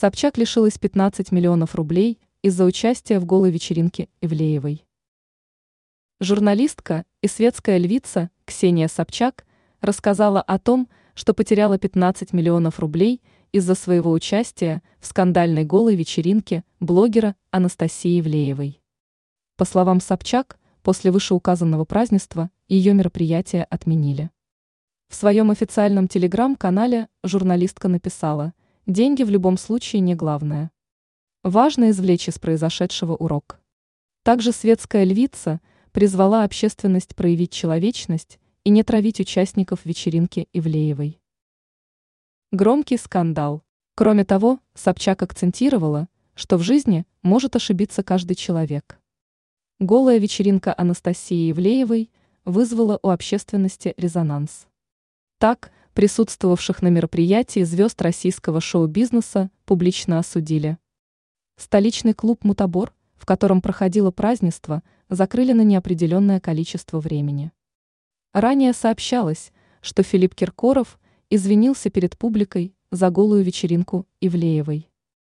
Собчак лишилась 15 миллионов рублей из-за участия в голой вечеринке Ивлеевой. Журналистка и светская львица Ксения Собчак рассказала о том, что потеряла 15 миллионов рублей из-за своего участия в скандальной голой вечеринке блогера Анастасии Ивлеевой. По словам Собчак, после вышеуказанного празднества ее мероприятие отменили. В своем официальном телеграм-канале журналистка написала – Деньги в любом случае не главное. Важно извлечь из произошедшего урок. Также светская львица призвала общественность проявить человечность и не травить участников вечеринки Ивлеевой. Громкий скандал. Кроме того, Собчак акцентировала, что в жизни может ошибиться каждый человек. Голая вечеринка Анастасии Ивлеевой вызвала у общественности резонанс. Так, присутствовавших на мероприятии звезд российского шоу-бизнеса публично осудили. Столичный клуб «Мутабор», в котором проходило празднество, закрыли на неопределенное количество времени. Ранее сообщалось, что Филипп Киркоров извинился перед публикой за голую вечеринку Ивлеевой.